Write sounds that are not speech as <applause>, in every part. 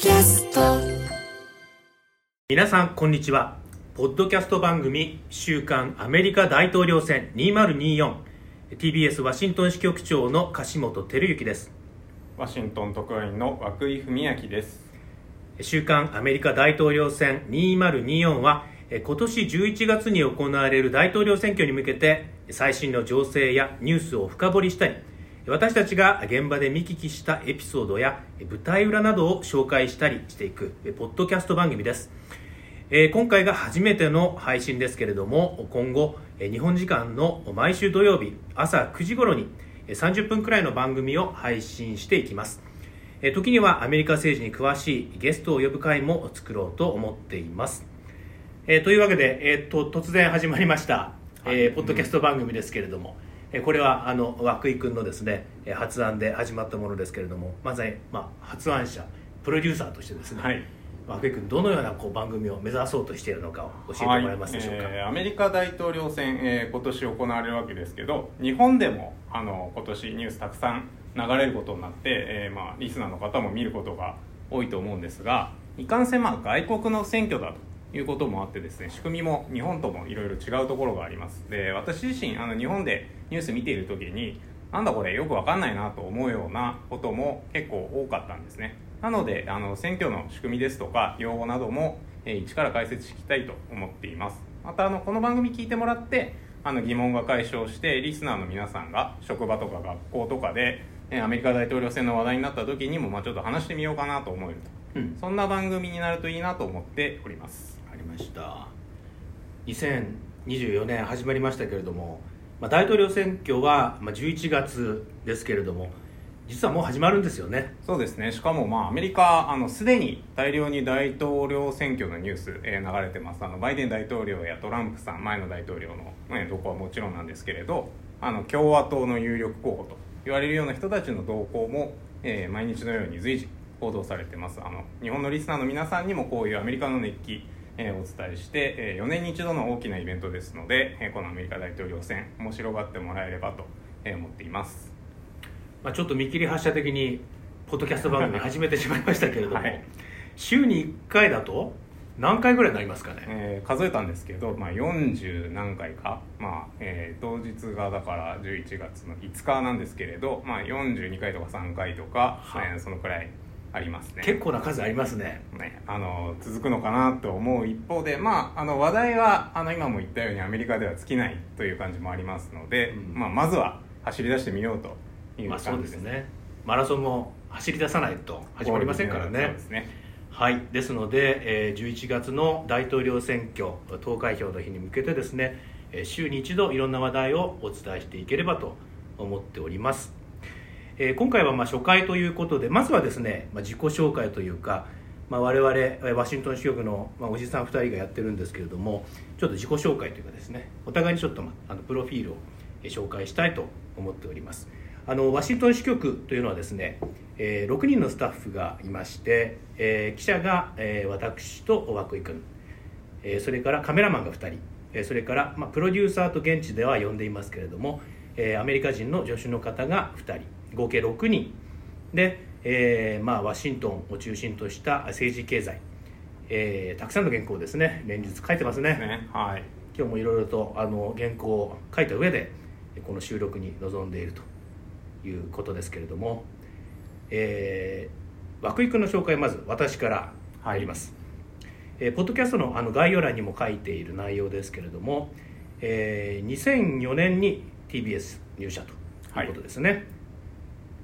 キャスト。皆さんこんにちは。ポッドキャスト番組「週刊アメリカ大統領選 2024TBS ワシントン支局長の樫本照之です。ワシントン特派員の涌井文明です。週刊アメリカ大統領選2024はえ今年11月に行われる大統領選挙に向けて最新の情勢やニュースを深掘りしたり私たちが現場で見聞きしたエピソードや舞台裏などを紹介したりしていくえポッドキャスト番組です。えー今回が初めての配信ですけれども今後えー日本時間の毎週土曜日朝9時頃にえー30分くらいの番組を配信していきます。えー時にはアメリカ政治に詳しいゲストを呼ぶ会も作ろうと思っています。えーというわけで、えー、と突然始まりました、えーポッドキャスト番組ですけれども、えーこれはあの涌井君のですねえー発案で始まったものですけれどもまずは、まあ、発案者プロデューサーとしてですね、はい。涌井君どのようなこう番組を目指そうとしているのかを教えてもらえますでしょうか、はい。えーアメリカ大統領選、えー今年行われるわけですけど日本でもあの今年ニュースたくさん流れることになって、えーまあ、リスナーの方も見ることが多いと思うんですがいかんせんまあ外国の選挙だということもあってですね仕組みも日本ともいろいろ違うところがあります。で私自身あの日本でニュース見ている時になんだこれよくわかんないなと思うようなことも結構多かったんですね。なのであの選挙の仕組みですとか用語なども、えー一から解説していきたいと思っています。またあのこの番組聞いてもらってあの疑問が解消してリスナーの皆さんが職場とか学校とかでえーアメリカ大統領選の話題になった時にも、まあ、ちょっと話してみようかなと思えると、うん。そんな番組になるといいなと思っておりますました2024年始まりましたけれども、まあ、大統領選挙は、11月ですけれども実はもう始まるんですよね。そうですね。しかもまあアメリカあのすでに大量に大統領選挙のニュース、えー流れてます。あのバイデン大統領やトランプさん前の大統領の、ね、どこはもちろんなんですけれどあの共和党の有力候補と言われるような人たちの動向も、えー毎日のように随時報道されてます。あの日本のリスナーの皆さんにもこういうアメリカの熱気えーお伝えして、え4年に一度の大きなイベントですので、えーこのアメリカ大統領選面白がってもらえればと、えー思っています。まあ、ちょっと見切り発車的にポッドキャスト番組 <laughs> 始めてしまいましたけれども、はい。週に1回だと何回ぐらいになりますかね、えー数えたんですけど、まあ、40何回か、まあえー当日がだから11月の5日なんですけれど、まあ、42回とか3回とか、はいえーそのくらいありますね。結構な数ありますね。ねあの続くのかなと思う一方で、まあ、あの話題はあの今も言ったようにアメリカでは尽きないという感じもありますので、うん。まあ、まずは走り出してみようというまあそう感じですですね。マラソンも走り出さないと始まりませんからね。ですね。はい。ですので、えー11月の大統領選挙投開票の日に向けてですねえー週に一度いろんな話題をお伝えしていければと思っております、えー今回はまあ初回ということでまずはですね、まあ、自己紹介というか、まあ、我々ワシントン支局の、まあ、おじさん2人がやってるんですけれどもちょっと自己紹介というかですねお互いにちょっと、まあ、のプロフィールを紹介したいと思っております。あのワシントン支局というのはですね、えー6人のスタッフがいまして、えー記者が、え私と涌井君、えそれからカメラマンが2人、えそれから、まあ、プロデューサーと現地では呼んでいますけれども、えアメリカ人の助手の方が2人。合計6人。で、えーまあ、ワシントンを中心とした政治経済、えーたくさんの原稿をですね。連日書いてますね。ねはい。今日もいろいろとあの原稿を書いた上でこの収録に臨んでいるということですけれども、えー、涌井君の紹介まず私から入ります、えーポッドキャストのあの概要欄にも書いている内容ですけれども、えー2004年に TBS 入社ということですね、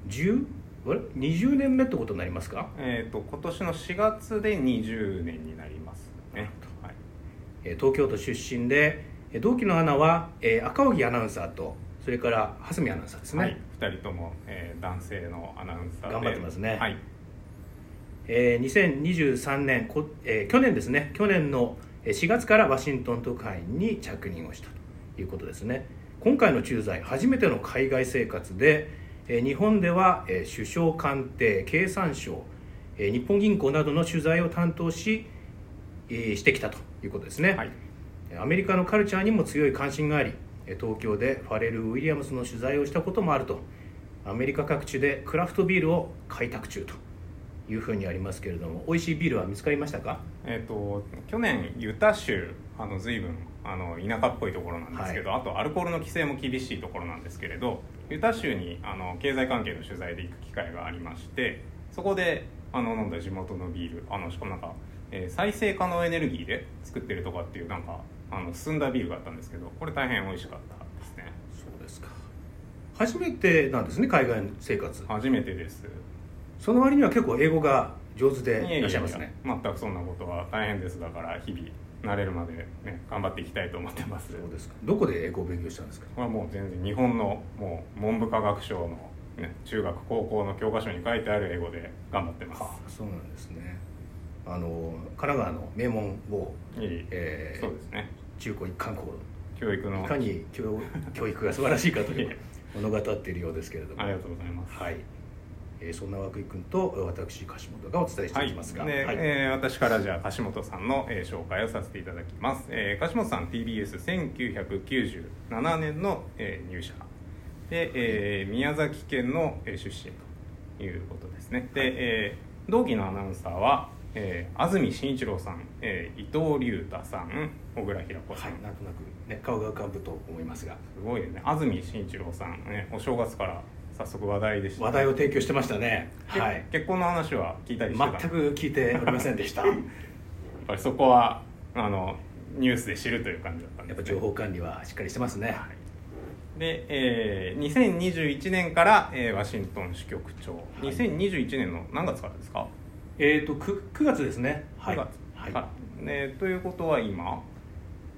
10あれ？20年目ってことになりますか、えー、と今年の4月で20年になりますね、はい。えー東京都出身でえー同期のアナは、えー赤荻アナウンサーとそれから蓮見アナウンサーですね、はい、2人とも、えー男性のアナウンサーで。頑張ってますね。はい、えー2023年こ、えー去年ですね。去年のえー4月からワシントン特派員に着任をしたということですね。今回の駐在初めての海外生活で、えー日本では、えー首相官邸経産省、えー日本銀行などの取材を担当し、えーしてきたということですね、はい。アメリカのカルチャーにも強い関心がありえ東京でファレル・ウィリアムスの取材をしたこともあるとアメリカ各地でクラフトビールを開拓中というふうにありますけれども美味しいビールは見つかりましたか？えっ、と去年ユタ州あの随分あの田舎っぽいところなんですけど、あとアルコールの規制も厳しいところなんですけれどユタ州にあの経済関係の取材で行く機会がありましてそこであの飲んだ地元のビールあのしかもなんか、えー再生可能エネルギーで作ってるとかっていうなんかあの進んだビールがあったんですけどこれ大変美味しかったですね。そうですか。初めてなんですね海外生活。初めてです。その割には結構英語が上手でいらっしゃいますね。全くそんなことは大変です。だから日々慣れるまでね頑張っていきたいと思ってます。そうですか。どこで英語を勉強したんですか？これはもう全然日本のもう文部科学省の、ね、中学高校の教科書に書いてある英語で頑張ってます。あそうなんですね。あの神奈川の名門某、いい。えーそうですね。中高一貫校。教育の。いかに教教育が素晴らしいかという物語っているようですけれども。ありがとうございます。はい、えーそんな涌井君と私柏本がお伝えしていきますが、はい。ではい。えー私からじゃあ柏本さんの、えー紹介をさせていただきます、えー柏本さん TBS1997 年の、えー入社。で、えー宮崎県の、えー出身ということですね。で、えー同期のアナウンサーは、えー安住紳一郎さん、えー伊藤隆太さん小倉平子さん、はい、なんとなく、ね、顔が浮かぶと思いますが。すごいよね。安住紳一郎さん、ね、お正月から早速話題でした。話題を提供してましたね。けはい。結婚の話は聞いたりしてた？全く聞いておりませんでした。や <laughs> やっぱりそこはあのニュースで知るという感じだったんです、ね、っぱ情報管理はしっかりしてますね、で、えー、2021年から、えーワシントン支局長、い。2021年の何月からですか？えっ、と 9, 9月ですね。はい。9月。はい。ねということは今？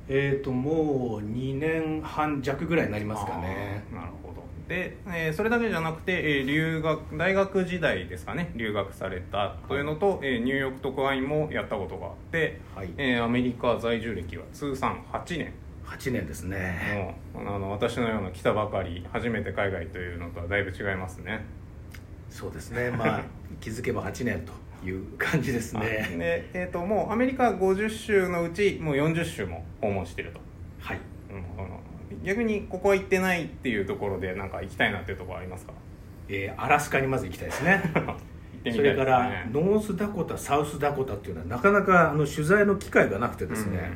えっ、ともう2年半弱ぐらいになりますかね。なるほどで、えーそれだけじゃなくて、えー留学大学時代ですかね留学されたというのと、えーニューヨーク特派員もやったことがあって、はい。えーアメリカ在住歴は通算8年。8年ですね。もうあの私のような来たばかり初めて海外というのとはだいぶ違いますね。そうですね。まあ <laughs> 気づけば8年という感じですはい。ねで、えー、ともうアメリカ50州のうちもう40州も訪問してると、はい。うんあの逆にここは行ってないっていうところでなんか行きたいなっていうところありますか？えーアラスカにまず行きたいですね。ね。それからノースダコタサウスダコタっていうのはなかなかあの取材の機会がなくてですね、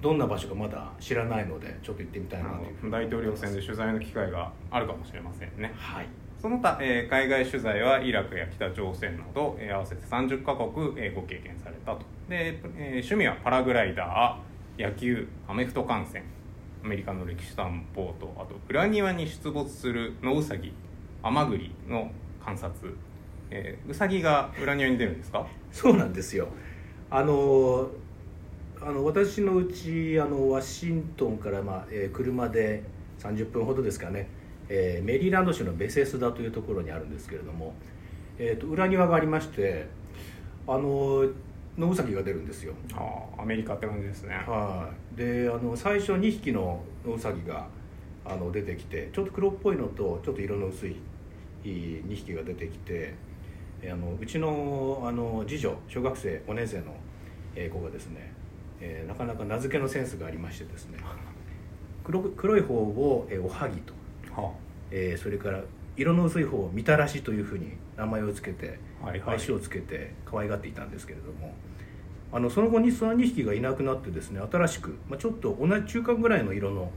どんな場所かまだ知らないのでちょっと行ってみたいなと。大統領選で取材の機会があるかもしれませんね。はい。その他、えー海外取材はイラクや北朝鮮など、えー合わせて30カ国、えーご経験されたと。で、えー趣味はパラグライダー野球アメフト観戦アメリカの歴史探訪とあと裏庭に出没する野ウサギアマグリの観察、えーウサギが裏庭に出るんですか？そうなんですよ。あのあの私のうちあのワシントンから、まあえー車で30分ほどですかね、えーメリーランド州のベセスダというところにあるんですけれども、えー、と裏庭がありましてあの野ウサギが出るんですよ。あーアメリカって感じですね。はい。であの最初2匹の野ウサギがあの出てきてちょっと黒っぽいのとちょっと色の薄い2匹が出てきてえあのうちのあの次女小学生5年生のえー子がですね、えーなかなか名付けのセンスがありましてですね <laughs> 黒く黒い方を、えーおはぎと、はえーそれから色の薄い方をみたらしというふうに名前を付けてはいはい。愛称をつけて可愛がっていたんですけれどもあのその後にその2匹がいなくなってですね新しく、まあ、ちょっと同じ中間ぐらいの色の、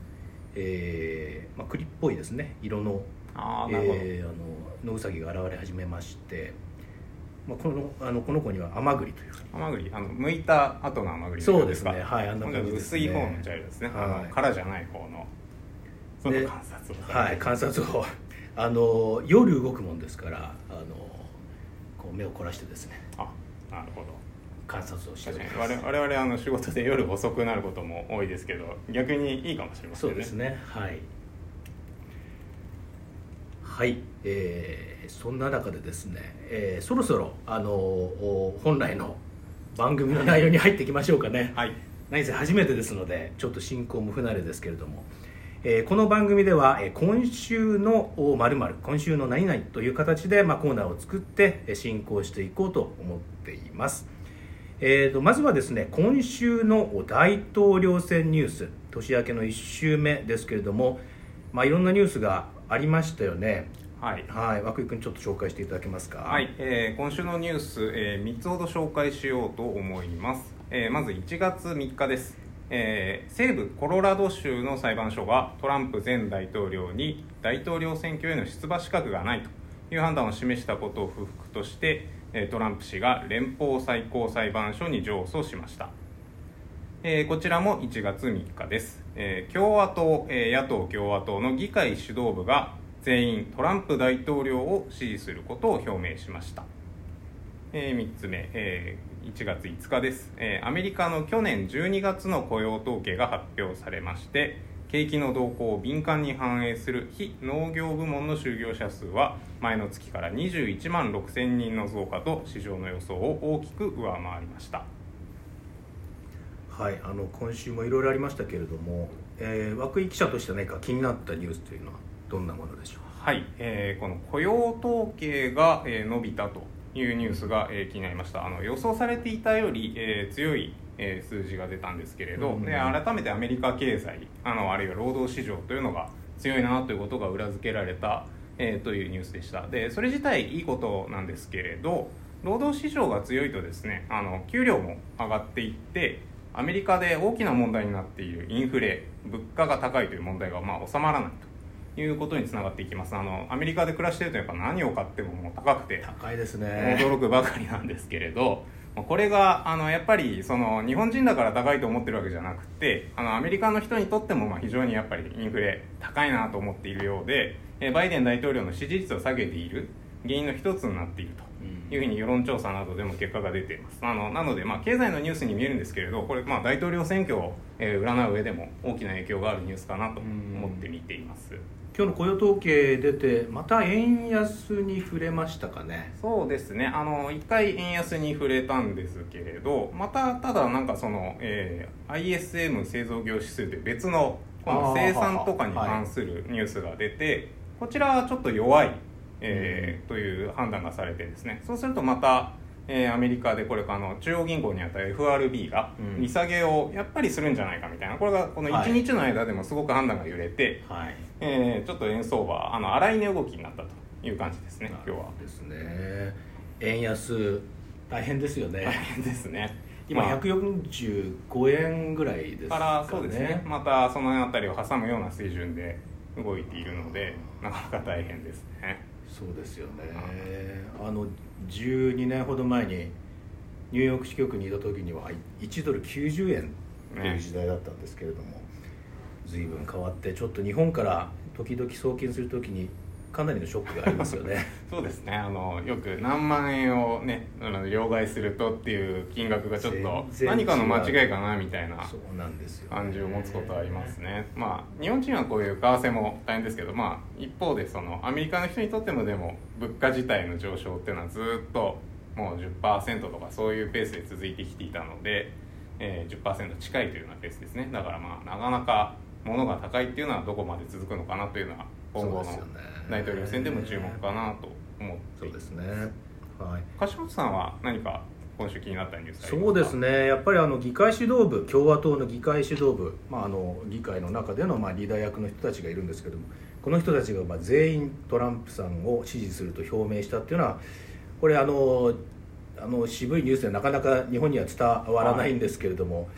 えーまあ、栗っぽいですね。色のあえーあの野ウサギが現れ始めまして、まあ、このあのこの子には甘栗という。甘栗。あの剥いた後の甘栗そうですね。はいあんな感じですね。薄い方の茶色ですね、あはい。の殻じゃない方のそので観察をはい観察を。あの夜動くもんですからあの目を凝らしてですねあなるほど。観察をしてお確ります。我々あの仕事で夜遅くなることも多いですけど逆にいいかもしれませんね。そうですね。はい。はい、えーそんな中でですね、えーそろそろあのお本来の番組の内容に入っていきましょうかね。はい。何せ初めてですのでちょっと進行も不慣れですけれども、えーこの番組では、えー今週のまる今週の何々という形で、まあ、コーナーを作ってえー進行していこうと思っています、えーとまずはですね今週の大統領選ニュース年明けの1週目ですけれども、まあ、いろんなニュースがありましたよね。はい、はい、涌井君ちょっと紹介していただけますか？はい。えー今週のニュース、え3つほど紹介しようと思います、えーまず1月3日です、えー西部コロラド州の裁判所がトランプ前大統領に大統領選挙への出馬資格がないという判断を示したことを不服として、トランプ氏が連邦最高裁判所に上訴しました。えーこちらも1月3日です、え共和党、え野党共和党の議会指導部が全員トランプ大統領を支持することを表明しました、え3つ目、えー1月5日です、えーアメリカの去年12月の雇用統計が発表されまして景気の動向を敏感に反映する非農業部門の就業者数は前の月から21万6000人の増加と市場の予想を大きく上回りました。はい、あの今週もいろいろありましたけれども、えー、涌井記者として何か気になったニュースというのはどんなものでしょはい、えーこの雇用統計が、えー伸びたというニュースが、えー気になりました。あの予想されていたより、えー強い、えー数字が出たんですけれど、うん。で改めてアメリカ経済あのあるいは労働市場というのが強いなということが裏付けられた、えーというニュースでした。でそれ自体いいことなんですけれど労働市場が強いとですねあの給料も上がっていってアメリカで大きな問題になっているインフレ物価が高いという問題がまあ収まらないということにつながっていきます。あのアメリカで暮らしているとやっぱ何を買ってももう高くてう高いですね。驚くばかりなんですけれどこれがあのやっぱりその日本人だから高いと思ってるわけじゃなくてあのアメリカの人にとってもまあ非常にやっぱりインフレ高いなと思っているようでえバイデン大統領の支持率を下げている原因の一つになっているというふうに世論調査などでも結果が出ています。あのなので、まあ、経済のニュースに見えるんですけれどこれ、まあ、大統領選挙を、えー占う上でも大きな影響があるニュースかなと思って見ています。今日の雇用統計出てまた円安に触れましたかね？そうですね。あの1回円安に触れたんですけれどまたただなんかその、えー ISM 製造業指数で別のこの生産とかに関するニュースが出て、こちらはちょっと弱い、えーという判断がされてですね。そうするとまた、えーアメリカでこれあの中央銀行にあたる FRB がうん。利下げをやっぱりするんじゃないかみたいな。これがこのはい。1日の間でもすごく判断が揺れて、はい。えーちょっと円相場あの荒い値動きになったという感じですね今日は。ですね。円安大変ですよね、大変ですね。今まあ。145円ぐらいですかね。からそうですね。またその辺りを挟むような水準で動いているのでなかなか大変ですねそうですよね。あの12年ほど前にニューヨーク支局にいた時には1ドル90円という時代だったんですけれども、随分変わってちょっと日本から時々送金する時にかなりのショックがありますよね。<laughs> そうですね。あのよく何万円をねあの両替するとっていう金額がちょっと何かの間違いかなみたいな感じを持つことはありますね。まあ日本人はこういう為替も大変ですけどまあ一方でそのアメリカの人にとってもでも物価自体の上昇っていうのはずっともう10%とかそういうペースで続いてきていたので、えー、10%近いというようなペースですね。だからまあなかなか物が高いっていうのはどこまで続くのかなというのは今後の大統領選でも注目かなと思っていうますそですね。はい。柏本さんは何か今週気になったニュースそうですね。やっぱりあの議会指導部共和党の議会指導部、まあ、あの議会の中でのまあリーダー役の人たちがいるんですけどもこの人たちがまあ全員トランプさんを支持すると表明したっていうのはこれあのあの渋いニュースでなかなか日本には伝わらないんですけれども、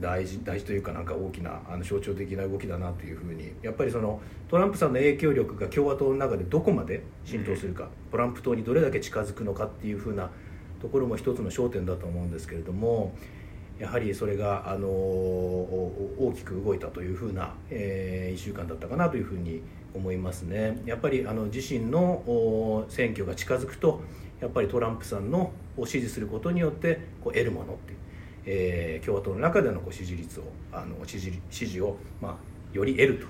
大事大事というかなんか大きなあの象徴的な動きだなというふうにやっぱりそのトランプさんの影響力が共和党の中でどこまで浸透するか、トランプ党にどれだけ近づくのかっていうふうなところも一つの焦点だと思うんですけれどもやはりそれがあのお大きく動いたというふうな、え1週間だったかなというふうに思いますね。やっぱりあの自身のお選挙が近づくとやっぱりトランプさんのを支持することによってこう得るものっていう、えー共和党の中でのこう支持率をあの支持支持を、まあ、より得ると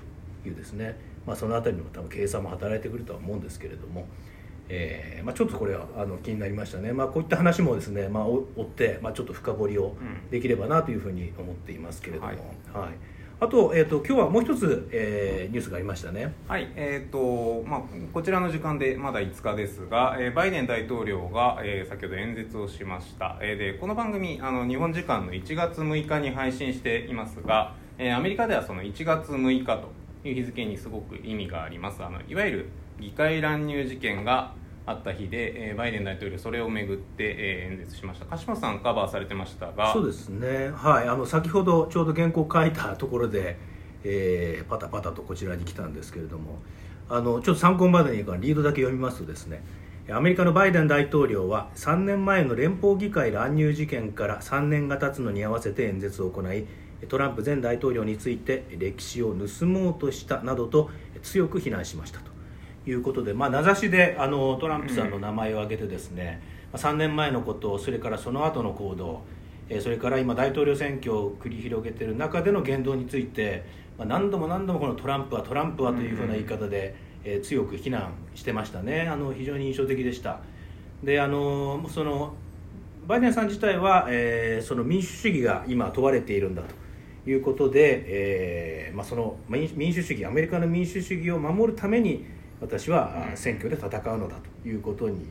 いうですね、まあ、そのあたりの多分計算も働いてくるとは思うんですけれども、えーまあ、ちょっとこれはあの気になりましたね、まあ、こういった話もですね、まあ、お追って、まあ、ちょっと深掘りをうん。できればなというふうに思っていますけれども、はい。はい。あと,、えー、と今日はもう一つ、えーニュースがありましたね。はい、えーとまあ、こちらの時間でまだ5日ですが、えーバイデン大統領が、えー先ほど演説をしました、えーでこの番組あの日本時間の1月6日に配信していますが、えーアメリカではその1月6日という日付にすごく意味があります。あのいわゆる議会乱入事件があった日で、えーバイデン大統領それをめぐって、えー演説しました。鹿島さんカバーされてましたが。そうですね。はい。あの先ほどちょうど原稿書いたところで、えーパタパタとこちらに来たんですけれども。あのちょっと参考までにリードだけ読みますとですね。アメリカのバイデン大統領は3年前の連邦議会乱入事件から3年が経つのに合わせて演説を行いトランプ前大統領について歴史を盗もうとしたなどと強く非難しました。ということで、まあ、名指しであのトランプさんの名前を挙げてですね、まあ3年前のことそれからその後の行動えーそれから今大統領選挙を繰り広げている中での言動について、まあ、何度も何度もこのトランプはトランプはというふうな言い方で、えー強く非難してましたね。あの非常に印象的でした。であのそのバイデンさん自体は、えーその民主主義が今問われているんだということで、えーまあ、その民民主主義アメリカの民主主義を守るために私はあ選挙で戦うのだということに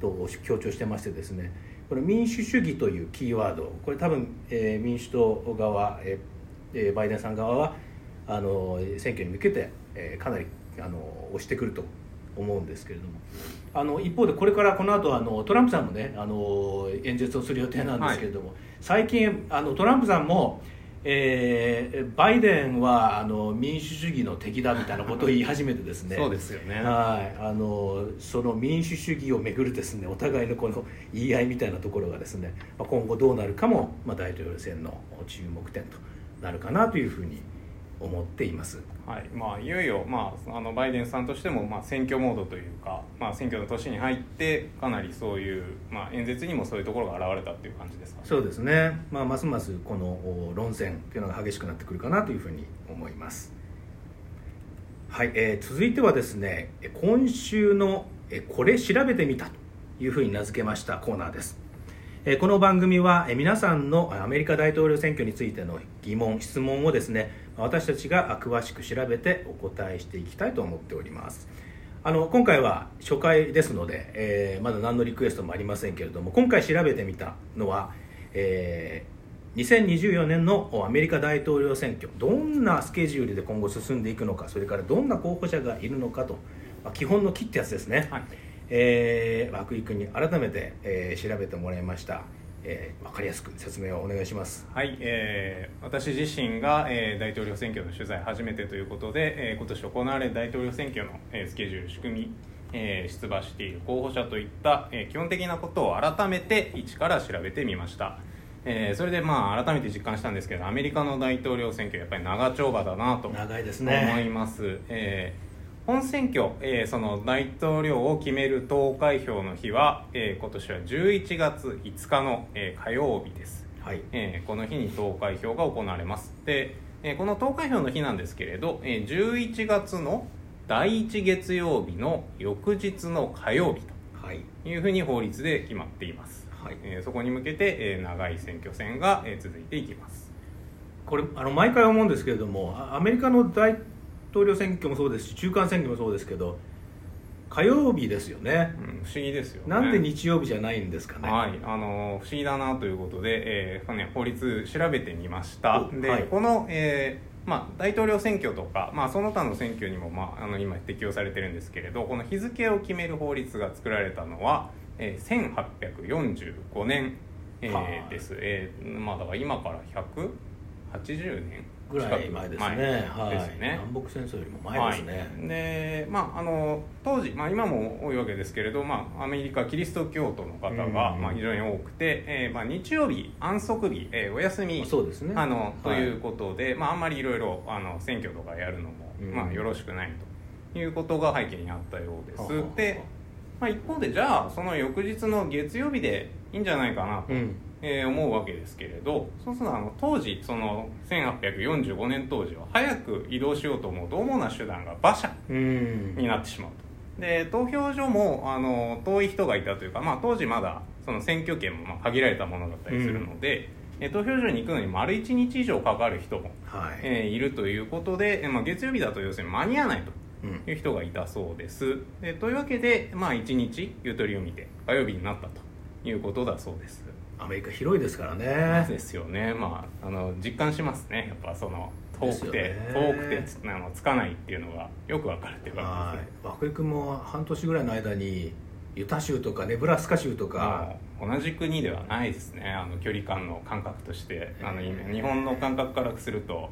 と強調してましてですね。これ民主主義というキーワードこれ多分、えー民主党側、えーえーバイデンさん側はあの選挙に向けて、えーかなりあの押してくると思うんですけれども。あの一方でこれからこの後あのトランプさんもねあの演説をする予定なんですけれども、最近あのトランプさんも、えーバイデンはあの民主主義の敵だみたいなことを言い始めてですね。<laughs> そうですよね。はい、あのその民主主義をめぐるですねお互いのこの言い合いみたいなところがですね、まあ、今後どうなるかも、まあ、大統領選の注目点となるかなというふうに思っています。はいまあ、いよいよ、まあ、あのバイデンさんとしても、まあ、選挙モードというか、まあ、選挙の年に入ってかなりそういう、まあ、演説にもそういうところが現れたっていう感じですかねそうですね、まあ、ますますこのお論戦というのが激しくなってくるかなというふうに思います。はい、えー続いてはですねえ今週のえこれ調べてみたというふうに名付けましたコーナーです。この番組は皆さんのアメリカ大統領選挙についての疑問質問をですね私たちが詳しく調べてお答えしていきたいと思っております。あの今回は初回ですので、えーまだ何のリクエストもありませんけれども今回調べてみたのは、えー2024年のアメリカ大統領選挙どんなスケジュールで今後進んでいくのかそれからどんな候補者がいるのかと、まあ基本の木ってやつですね、はい。えー、涌井君に改めて、えー調べてもらいました、えー、分かりやすく説明をお願いします。はい、えー私自身が、えー大統領選挙の取材初めてということで、えー今年行われる大統領選挙の、えースケジュール仕組み、えー出馬している候補者といった、えー基本的なことを改めて一から調べてみました、えーそれでまあ改めて実感したんですけどアメリカの大統領選挙やっぱり長丁場だなと長いです思ねいます、えー本選挙、えーその大統領を決める投開票の日は、えー今年は11月5日の、えー火曜日です。はい。えーこの日に投開票が行われます。で、えーこの投開票の日なんですけれど、えー11月の第1月曜日の翌日の火曜日はい。というふうに法律で決まっています、はい。えーそこに向けて、えー長い選挙戦が、えー続いていきます。これあの毎回思うんですけれどもあアメリカの大統領選挙もそうですし中間選挙もそうですけど火曜日ですよね。うん、不思議ですよね。なんで日曜日じゃないんですかね。はい、あの不思議だなということで、えーね、法律調べてみました。で、おはい。この、えーまあ、大統領選挙とか、まあ、その他の選挙にも、まあ、あの今適用されてるんですけれどこの日付を決める法律が作られたのは、えー1845年、えーはあ。です、えーまあ、だから今から180年ぐらい前ですね。はいですね。南北戦争よりも前ですね、はい、でまああの当時、まあ、今も多いわけですけれど、まあ、アメリカキリスト教徒の方が、うん。まあ、非常に多くて、えーまあ、日曜日安息日、えーお休みそうですね。あのはい。ということで、まあ、あんまりいろいろあの選挙とかやるのも、うん。まあ、よろしくないということが背景にあったようです、で、まあ、一方でじゃあその翌日の月曜日でいいんじゃないかなと、うんえー思うわけですけれどそうするとあの当時その1845年当時は早く移動しようと思うと主な手段が馬車うん。になってしまうと。で投票所もあの遠い人がいたというか、まあ、当時まだその選挙権もまあ限られたものだったりするので、えー投票所に行くのに丸1日以上かかる人も、はい、えーいるということで、えーまあ、月曜日だと要するに間に合わないとうん。いう人がいたそうです。でというわけで、まあ、1日ゆとりを見て火曜日になったということだそうですアメリカ広いですからね。ですよね。まああの実感しますね。やっぱその遠くて、遠くてつあのつかないっていうのがよくわかるっていうは感い。涌井君も半年ぐらいの間にユタ州とかネブラスカ州とか。もう同じ国ではないですね。あの距離感の感覚として。あの今日本の感覚からすると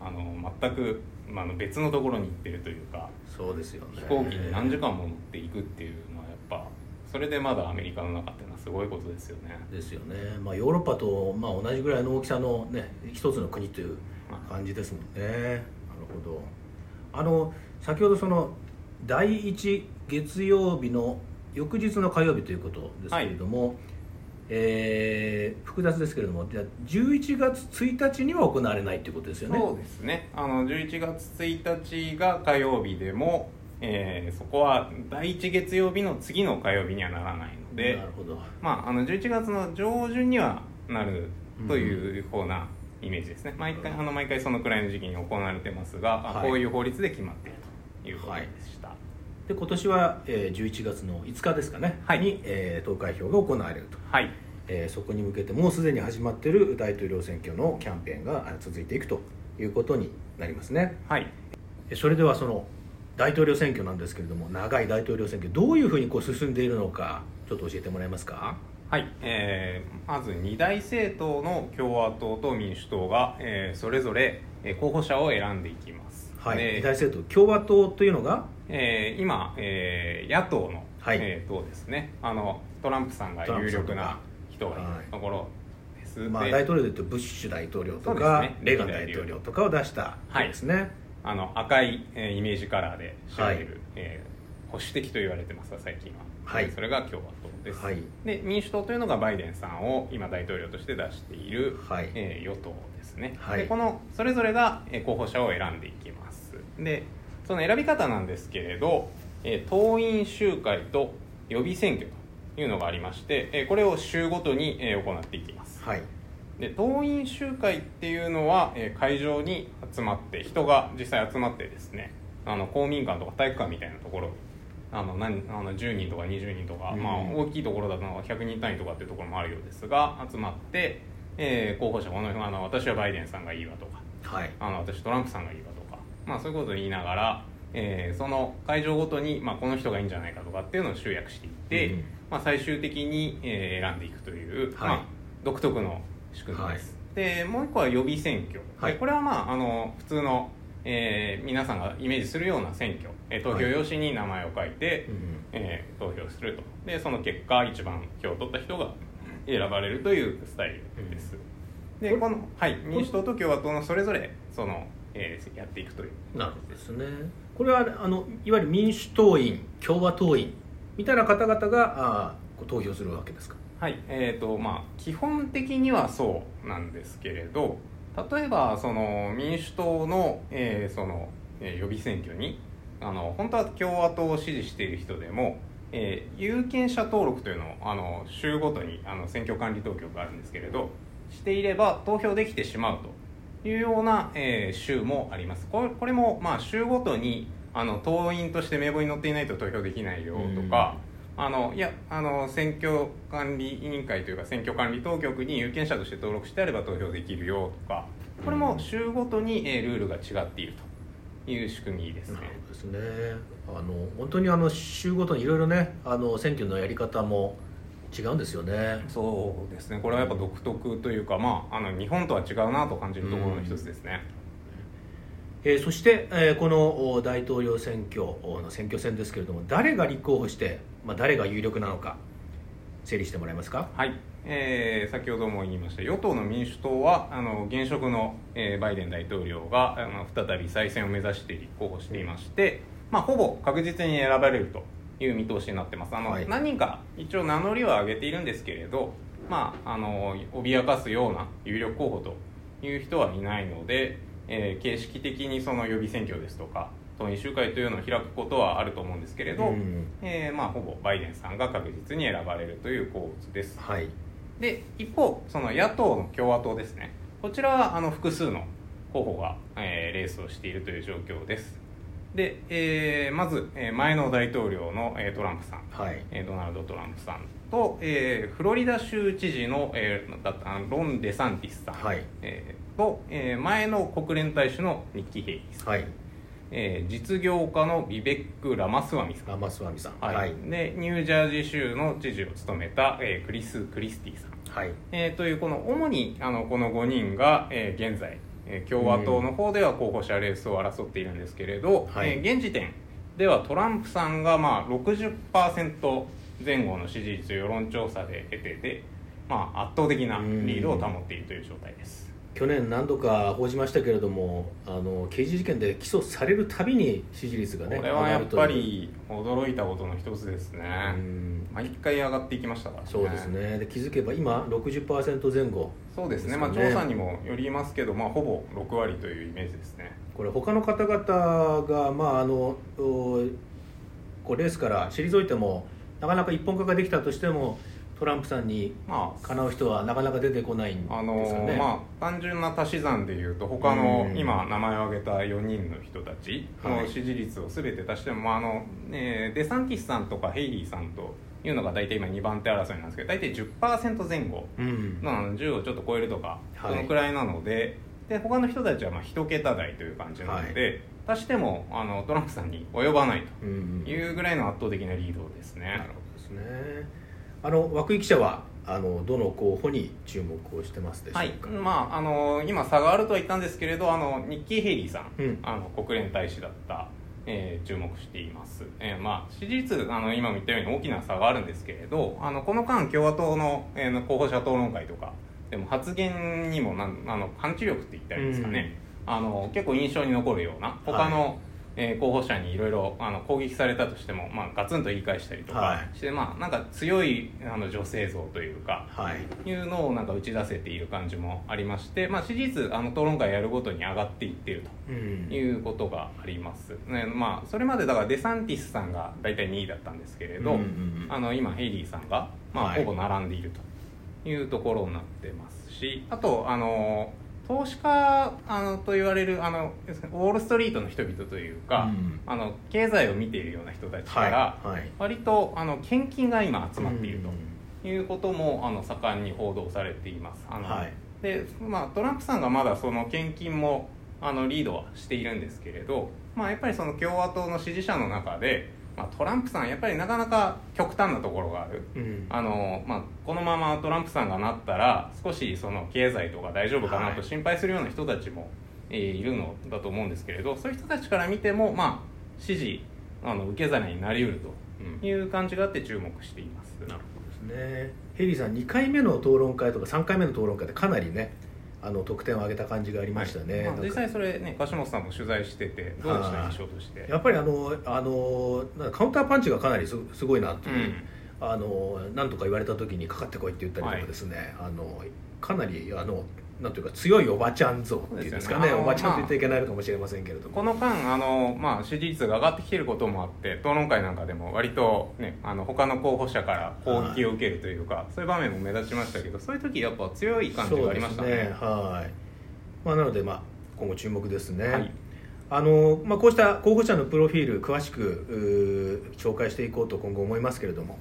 あの全く、まあ、別のところに行ってるというか。そうですよね。飛行機に何時間も乗っていくっていうそれでまだアメリカの中っていうのはすごいことですよね。ですよね、まあ、ヨーロッパと、まあ、同じぐらいの大きさの、ね、一つの国という感じですもんね、なるほど。あの先ほどその第1月曜日の翌日の火曜日ということですけれども、えー複雑ですけれどもじゃあ11月1日には行われないということですよね。そうですね。あの11月1日が火曜日でも、えーそこは第1月曜日の次の火曜日にはならないのでなるほど。まあ、あの11月の上旬にはなるというふうなイメージですね、毎回あの毎回そのくらいの時期に行われてますが、あはい。こういう法律で決まっているということでした、で今年は、えー11月の5日ですかね、はい。に、えー投開票が行われると、はい。えーそこに向けてもうすでに始まっている大統領選挙のキャンペーンがあ続いていくということになりますね。はい。えそれではその大統領選挙なんですけれども長い大統領選挙どういうふうにこう進んでいるのかちょっと教えてもらえますか？はい、えーまず2大政党の共和党と民主党が、えーそれぞれえー候補者を選んでいきます、はい、で二大政党共和党というのが？えー今、えー野党の、はい。えー党ですね。あのトランプさんが有力な人がいるところまあ、で大統領でいうとブッシュ大統領とか、ね。レーガン大統領とかを出した人ですね、あの赤い、えーイメージカラーで知られる、はいえー保守的と言われてますが最近は、はい。それが共和党です、はい。で民主党というのがバイデンさんを今大統領として出している、はい。えー与党ですね、はい。でこのそれぞれが、えー候補者を選んでいきます。でその選び方なんですけれど、えー党員集会と予備選挙というのがありまして、えーこれを週ごとに、えー行っていきます。はいで党員集会っていうのは、えー会場に集まって人が実際集まってですねあの公民館とか体育館みたいなところにあの何あの10人とか20人とか、うん。まあ、大きいところだと100人単位とかっていうところもあるようですが集まって、えー候補者このあの私はバイデンさんがいいわとかはい。あの私トランプさんがいいわとか、まあ、そういうことを言いながら、えーその会場ごとに、まあ、この人がいいんじゃないかとかっていうのを集約していって、うん。まあ、最終的に、えー選んでいくという、はい。まあ、独特の仕組みです、でもう一個は予備選挙、はい。でこれはまああの普通の、えー皆さんがイメージするような選挙、えー投票用紙に名前を書いて、うんえー投票すると。でその結果一番票を取った人が選ばれるというスタイルです、でこれこの、はい、民主党と共和党のそれぞれその、えーやっていくという。なるほどですね。これはあのいわゆる民主党員共和党員みたいな方々があ投票するわけですか？はいえーとまあ、基本的にはそうなんですけれど例えばその民主党の,、えーそのえ予備選挙にあの本当は共和党を支持している人でも、えー有権者登録というのをあの州ごとにあの選挙管理当局があるんですけれどしていれば投票できてしまうというような、えー州もあります。これこれも、まあ、州ごとにあの党員として名簿に載っていないと投票できないよとか、あのいやあの選挙管理委員会というか選挙管理当局に有権者として登録してあれば投票できるよとかこれも州ごとに、えールールが違っているという仕組みですね。ですね。あの本当にあの州ごとにいろいろねあの選挙のやり方も違うんですよね。そうですね。これはやっぱ独特というか、まあ、あの日本とは違うなと感じるところの一つですね。えーそして、えーこのお大統領選挙の選挙戦ですけれども誰が立候補して、まあ、誰が有力なのか整理してもらえますか？はい、えー先ほども言いました与党の民主党はあの現職の、えーバイデン大統領があの再び再選を目指して立候補していまして、まあ、ほぼ確実に選ばれるという見通しになってます。あの、はい。何人か一応名乗りは上げているんですけれど、まあ、あの脅かすような有力候補という人はいないので、えー形式的にその予備選挙ですとか党員集会というのを開くことはあると思うんですけれど、うん。えーまあ、ほぼバイデンさんが確実に選ばれるという構図です。はい。で一方その野党の共和党ですね。こちらはあの複数の候補が、えーレースをしているという状況です。で、えーまず、えー前の大統領の、えートランプさん、はい。えードナルド・トランプさんと、えーフロリダ州知事の,、えーだったロン・デサンティスさん、はい。えーと、えー前の国連大使のニッキー・ヘイリーさん、はい。えー実業家のビベック・ラマスワミさん、ラマスワミさん。はい。はい。でニュージャージー州の知事を務めた、えークリス・クリスティさん、はい。えーというこの主にあのこの5人が、えー現在、えー共和党の方では候補者レースを争っているんですけれど、はい。えー現時点ではトランプさんがまあ60%前後の支持率を世論調査で得てて、まあ、圧倒的なリードを保っているという状態です。去年何度か報じましたけれどもあの刑事事件で起訴されるたびに支持率がねこれはやっぱり驚いたことの一つですね。毎回上がっていきましたからね。そうですね。で気づけば今60%前後。そうですね。まあ、調査にもよりますけど、まあ、ほぼ6割というイメージですね。これ他の方々が、まあ、あのおこうレースから退いてもなかなか一本化ができたとしてもトランプさんにまあかなう人はなかなか出てこないんですあよのね。まあ単純な足し算でいうと他のうん今名前を挙げた4人の人たちはいの支持率を全て足しても、まああのね、デサンティスさんとかヘイリーさんというのが大体今2番手争いなんですけど大体10%前後うんなの10をちょっと超えるとかはいそのくらいなので,、で他の人たちはまあ1桁台という感じなので、足してもあのトランプさんに及ばないうんというぐらいの圧倒的なリードですね。なるほどですね。あの涌井記者はあのどの候補に注目をしてますでしょうはい。か。まあ、あの今差があるとは言ったんですけれどあのニッキー・ヘイリーさん、うん。あの国連大使だった、えー注目しています、えーまあ、支持率あの今も言ったように大きな差があるんですけれどあのこの間共和党の,、えー候補者討論会とかでも発言にもなんあのパンチ力って言ったらいいですかね、あの結構印象に残るような他の、えー候補者にいろいろあの攻撃されたとしても、まあ、ガツンと言い返したりとはかして、まあ、なんか強いあの女性像というか、はい。いうのをなんか打ち出せている感じもありまして、まあ、支持率あの討論会やるごとに上がっていっているうん。ということがあります、ねまあ、それまでだからデサンティスさんが大体2位だったんですけれど、うんうんうん。あの今ヘイリーさんが、まあはい。ほぼ並んでいるというところになってますしあとあの投資家あのと言われるあのウォール・ストリートの人々というか、うんあの経済を見ているような人たちから、はいはい割とあの献金が今集まっていると。うんいうこともあの盛んに報道されています。あのはいでまあ、トランプさんがまだその献金もあのリードはしているんですけれど、まあ、やっぱりその共和党の支持者の中で、まあ、トランプさんやっぱりなかなか極端なところがある。うんあのまあ、このままトランプさんがなったら少しその経済とか大丈夫かなはいと心配するような人たちも、えーいるのだと思うんですけれどそういう人たちから見ても、まあ、支持あの受け皿になりうるという感じがあって注目しています。なるほどですね。ヘイリーさん2回目の討論会とか3回目の討論会でかなりねあの得点を上げた感じがありましたね。はい。実際それね柏本さんも取材しててどうでした印象として？やっぱりあのあのカウンターパンチがかなりすすごいなっていう、うん。あのなんとか言われた時にかかってこいって言ったりとかですね、あのかなりあのなんていうか強いおばちゃん像っていうんですかね。ね。おばちゃんって言っていけないのかもしれませんけれども、この間あの、まあ、支持率が上がってきていることもあって討論会なんかでも割と、ね、あの他の候補者から攻撃を受けるというか、そういう場面も目立ちましたけどそういう時やっぱ強い感じがありましたね。そうですはい、まあ、なので、まあ、今後注目ですね、はい。あのまあ、こうした候補者のプロフィール詳しく紹介していこうと今後思いますけれども、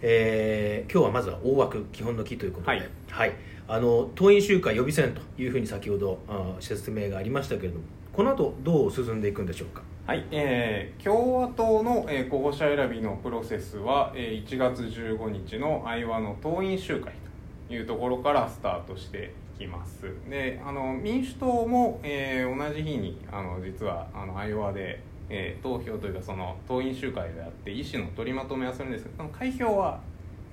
えー今日はまずは大枠基本の木ということで、はいあの党員集会予備選というふうに先ほどあ説明がありましたけれどもこの後どう進んでいくんでしょうか？はい、えー共和党の、えー候補者選びのプロセスは、えー1月15日のアイワの党員集会というところからスタートしていきます。であの民主党も、えー同じ日にあの実はあのアイワで、えー投票というかその党員集会であって意思の取りまとめはするんですけどその開票は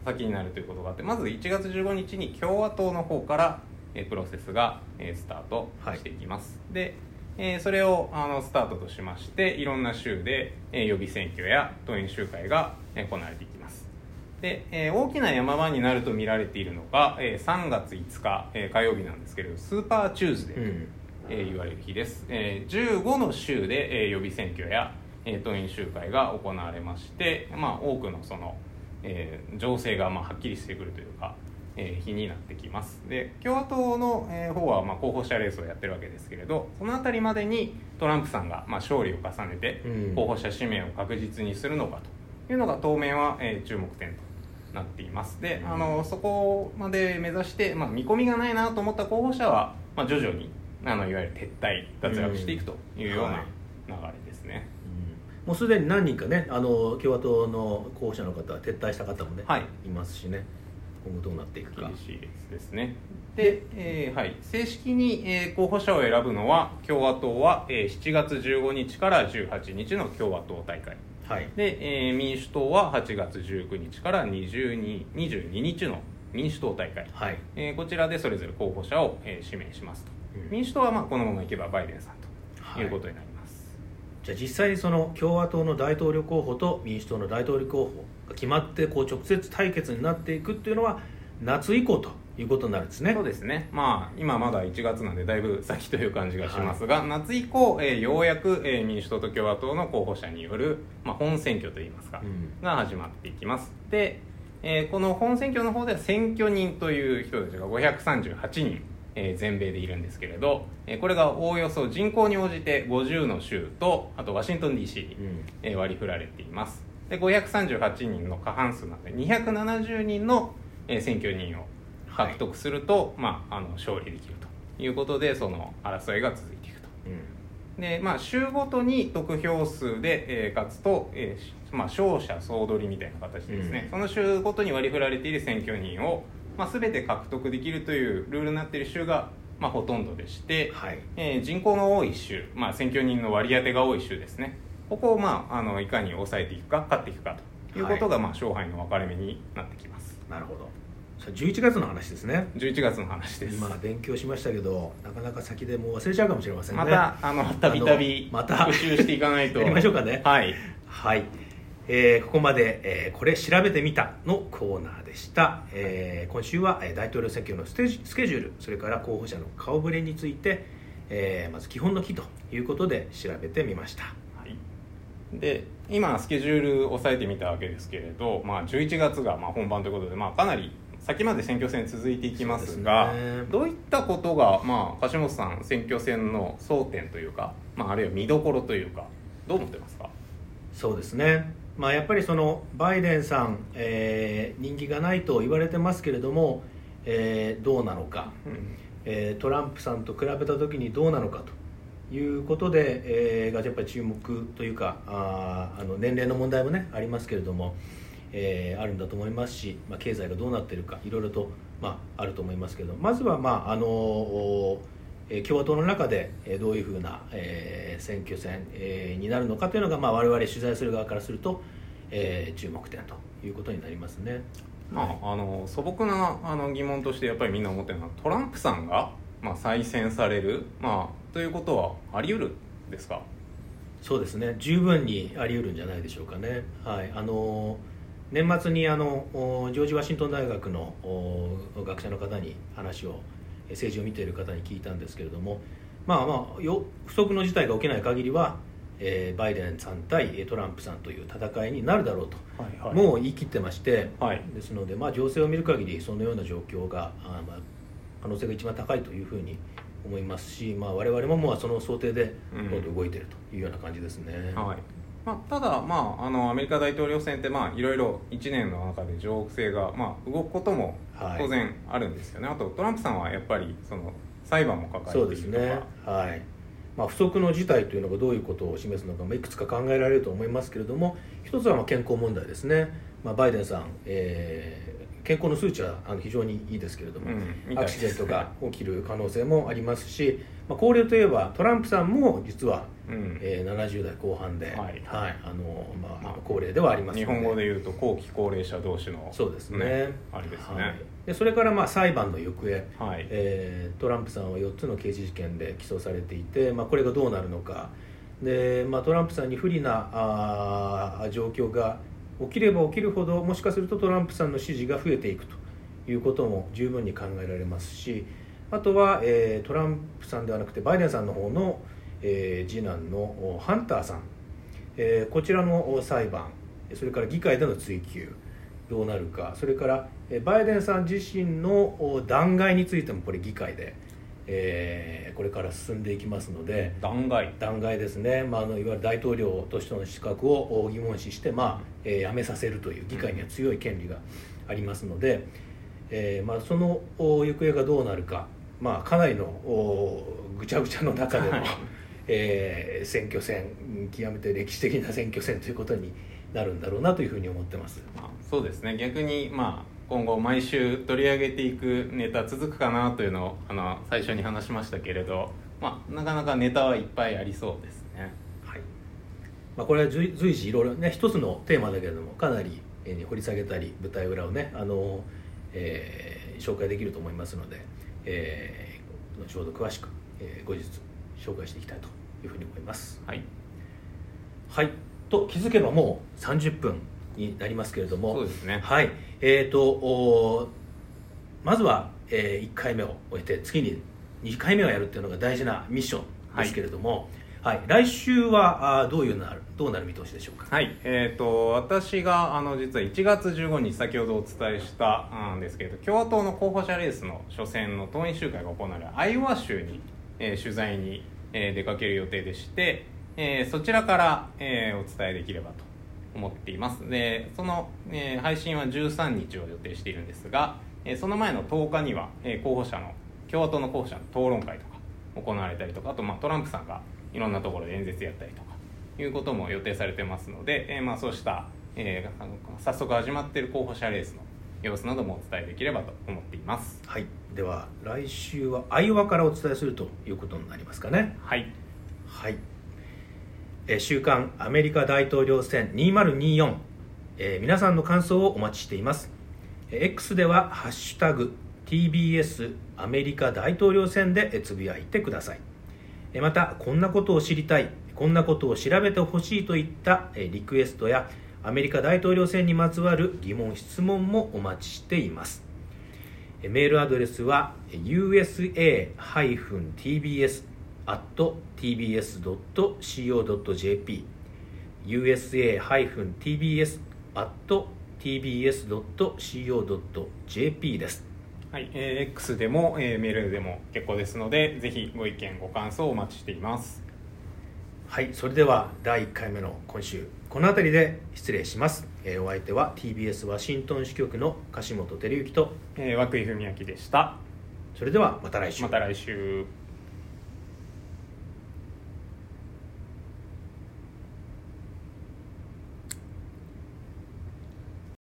先になるということがあってまず1月15日に共和党の方から、えープロセスが、えースタートしていきます、でえーそれをあのスタートとしましていろんな州で、えー予備選挙や党員集会が、えー行われていきます。で、えー大きな山場になると見られているのが、えー3月5日、えー火曜日なんですけれどスーパーチューズデー、うん。えー言われる日です、えー15の州で、えー予備選挙や、えー党員集会が行われまして、まあ、多くのその、えー情勢がまあはっきりしてくるというかえー日になってきます。で共和党の、えー方は、まあ、候補者レースをやってるわけですけれどその辺りまでにトランプさんが、まあ、勝利を重ねてうん。候補者指名を確実にするのかというのが当面は、えー注目点となっています。で、うん。あのそこまで目指して、まあ、見込みがないなと思った候補者は、まあ、徐々にあのいわゆる撤退脱落していくというような流れですね、もうすでに何人かねあの共和党の候補者の方は撤退した方もね、はい。いますしね。今後どうなっていくか。厳しいですね。で、えーはい、正式に、えー候補者を選ぶのは共和党は、えー7月15日から18日の共和党大会。はい。で、えー民主党は8月19日から22 22日の民主党大会、はい。えーこちらでそれぞれ候補者を、えー指名しますと、うん。民主党はまあこのままいけばバイデンさんはい。ということになります、じゃあ実際にその共和党の大統領候補と民主党の大統領候補が決まってこう直接対決になっていくっていうのは夏以降ということになるんですね。そうですね、まあ、今まだ1月なんでだいぶ先という感じがしますが、夏以降、えーようやく、えー民主党と共和党の候補者による、まあ、本選挙といいますか、うん。が始まっていきます。で、えーこの本選挙の方では選挙人という人たちが538人、えー全米でいるんですけれど、えーこれがおおよそ人口に応じて50の州とあとワシントン DC に、うん。えー割り振られています。で538人の過半数なので270人の、えー選挙人を獲得すると、まあ、あの勝利できるということでその争いが続いていくと。うん。で、まあ、州ごとに得票数で、えー勝つと、えーしまあ、勝者総取りみたいな形でですね、うん。その州ごとに割り振られている選挙人を、まあ、全て獲得できるというルールになっている州が、まあ、ほとんどでして、はい。えー人口の多い州、まあ、選挙人の割り当てが多い州ですね。ここを、まあ、あのいかに抑えていくか勝っていくかということが、まあ、勝敗の分かれ目になってきます。なるほど。さあ11月の話ですね。11月の話です。今勉強しましたけどなかなか先でもう忘れちゃうかもしれませんね。またあのたびたびまた復習していかないと。やりましょうかね。はい。はい、えーここまで、えーこれ調べてみた」のコーナーでした、えー今週は、えー大統領選挙のステージスケジュールそれから候補者の顔ぶれについて、えーまず基本の木ということで調べてみました。はい、で今スケジュールを押さえてみたわけですけれど、まあ、11月がまあ本番ということで、まあ、かなり先まで選挙戦続いていきますがね。どういったことが、まあ、橋本さん選挙戦の争点というか、まあ、あるいは見どころというかどう思ってますか？そうですね、まあ、やっぱりそのバイデンさん、えー人気がないと言われてますけれども、えーどうなのか、うん。えートランプさんと比べた時にどうなのかということで、えーがやっぱり注目というかあーあの年齢の問題もねありますけれども、えーあるんだと思いますし、まあ、経済がどうなっているかいろいろと、まあ、あると思いますけどまずは、まああの共和党の中でえーどういうふうな、えー選挙戦、えーになるのかというのが、まあ、我々取材する側からすると、えー注目点ということになりますね。まあ、あの素朴なあの疑問としてやっぱりみんな思ってるのはトランプさんが、まあ、再選される、まあ、ということはあり得るんですか？そうですね。十分にあり得るんじゃないでしょうかね、はい、あの年末にあのおジョージ・ワシントン大学のお学者の方に話をえ政治を見ている方に聞いたんですけれどもまあまあよ不測の事態が起きない限りは、えーバイデンさん対えートランプさんという戦いになるだろうと、はいもう言い切ってまして、はい。ですので、まあ、情勢を見る限りそのような状況があ、まあ、可能性が一番高いというふうに思いますし、まあ、我々ももうその想定で動いているというような感じですね。はいまあ、ただ、まあ、あのアメリカ大統領選って、まあ、いろいろ1年の中で情勢が、まあ、動くこともはい。当然あるんですよね、あとトランプさんはやっぱりその裁判も抱そうえているとか。ですね、はい。まあ、不測の事態というのがどういうことを示すのか、まあ、いくつか考えられると思いますけれども一つはまあ健康問題ですね、まあ、バイデンさん、えー健康の数値はあの非常にいいですけれども、うんみたアクシデントが起きる可能性もありますし、まあ、高齢といえばトランプさんも実は、うん。えー70代後半で、はい。あのまあ、高齢ではあります日本語で言うと後期高齢者同士のそうですね。あれですね、はいでそれからまあ裁判の行方、はい。えートランプさんは4つの刑事事件で起訴されていて、まあ、これがどうなるのか。で、まあ、トランプさんに不利なあー状況が起きれば起きるほどもしかするとトランプさんの支持が増えていくと。いうことも十分に考えられますしあとは、えートランプさんではなくてバイデンさんの方の、えー次男のおハンターさん、えーこちらのお裁判。それから議会での追及。どうなるか。それからバイデンさん自身の弾劾についてもこれ議会で、えー、これから進んでいきますので。弾劾。弾劾ですね、まあ、あのいわゆる大統領としての資格を疑問視して、まあえー、辞めさせるという議会には強い権利がありますので、えーまあ、その行方がどうなるか、まあ、かなりのぐちゃぐちゃの中での、えー、選挙戦極めて歴史的な選挙戦ということになるんだろうなというふうに思ってます。まあ、そうですね逆に、まあ今後毎週取り上げていくネタ続くかなというのをあの最初に話しましたけれど、まあ、なかなかネタはいっぱいありそうですね。はいまあ、これは随随時いろいろね一つのテーマだけれどもかなり、えー、掘り下げたり舞台裏をねあの、えー、紹介できると思いますので、えー、後ほど詳しく、えー、後日紹介していきたいというふうに思います。はい、はい、と気づけばもう30分になりますけれどもそうですね。はい。えーと、まずは、えー、1回目を終えて次に2回目をやるっていうのが大事なミッションですけれども、はい、はい、来週はあどういうなるどうなる見通しでしょうか？はい。えーと、私があの実は1月15日先ほどお伝えしたんですけれど共和党の候補者レースの初戦の党員集会が行われるアイオワ州に、えー、取材に、え、出かける予定でして、え、そちらから、え、お伝えできればと思っています。でその、え、配信は13日を予定しているんですが、え、その前の10日には、え、候補者の共和党の候補者の討論会とか行われたりとかあと、まあ、トランプさんがいろんなところで演説やったりとかいうことも予定されてますので、えまあ、そうした、えー、早速始まっている候補者レースの様子などもお伝えできればと思っています。はい。では来週はアイオワからお伝えするということになりますかね。はい。はい。週刊アメリカ大統領選2024、えー、皆さんの感想をお待ちしています。X では「ハッシュタグ #TBS アメリカ大統領選」でつぶやいてください。またこんなことを知りたいこんなことを調べてほしいといったリクエストやアメリカ大統領選にまつわる疑問質問もお待ちしていますメールアドレスは usa-tbs tbs.co.jp usa-tbs.tbs.co.jp です。はい、えー、X でも、えー、メールでも結構ですので、ぜひご意見、ご感想をお待ちしています。はい、それでは第1回目の今週、この辺りで失礼します。えー、お相手は TBS ワシントン支局の樫本照之と、えー、涌井文明でした。それではまた来週。また来週。